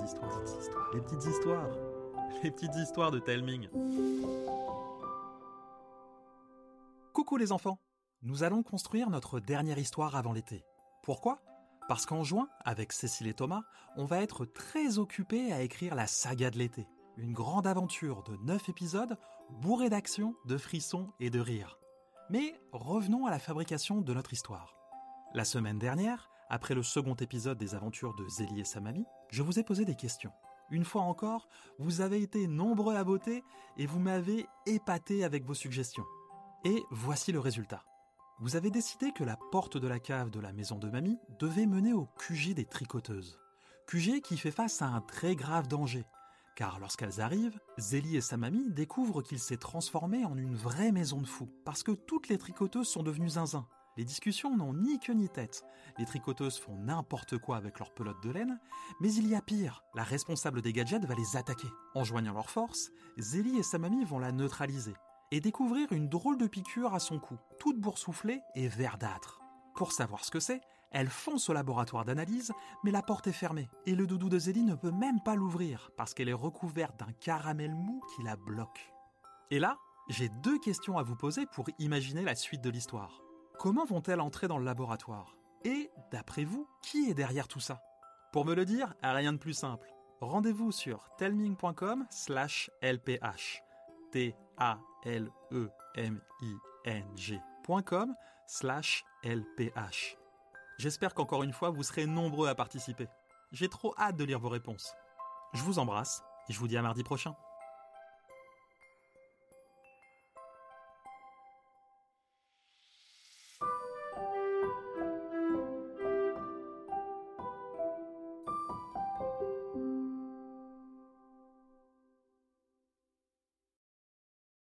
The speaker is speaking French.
petites histoires, les petites histoires, les petites histoires de Telming. Coucou les enfants Nous allons construire notre dernière histoire avant l'été. Pourquoi? Parce qu'en juin, avec Cécile et Thomas, on va être très occupés à écrire la saga de l'été. Une grande aventure de 9 épisodes, bourrée d'action, de frissons et de rires. Mais revenons à la fabrication de notre histoire. La semaine dernière, après le second épisode des aventures de Zélie et sa mamie, je vous ai posé des questions. Une fois encore, vous avez été nombreux à voter et vous m'avez épaté avec vos suggestions. Et voici le résultat. Vous avez décidé que la porte de la cave de la maison de mamie devait mener au QG des tricoteuses. QG qui fait face à un très grave danger. Car lorsqu'elles arrivent, Zélie et sa mamie découvrent qu'il s'est transformé en une vraie maison de fous. Parce que toutes les tricoteuses sont devenues zinzin. Les discussions n'ont ni queue ni tête. Les tricoteuses font n'importe quoi avec leurs pelotes de laine, mais il y a pire. La responsable des gadgets va les attaquer. En joignant leurs forces, Zélie et sa mamie vont la neutraliser et découvrir une drôle de piqûre à son cou, toute boursouflée et verdâtre. Pour savoir ce que c'est, elle fonce au laboratoire d'analyse, mais la porte est fermée et le doudou de Zélie ne peut même pas l'ouvrir parce qu'elle est recouverte d'un caramel mou qui la bloque. Et là, j'ai deux questions à vous poser pour imaginer la suite de l'histoire. Comment vont-elles entrer dans le laboratoire? Et, d'après vous, qui est derrière tout ça? Pour me le dire, rien de plus simple. Rendez-vous sur telming.com slash lph. T-A-L-E-M-I-N-G.com slash lph. J'espère qu'encore une fois, vous serez nombreux à participer. J'ai trop hâte de lire vos réponses. Je vous embrasse et je vous dis à mardi prochain.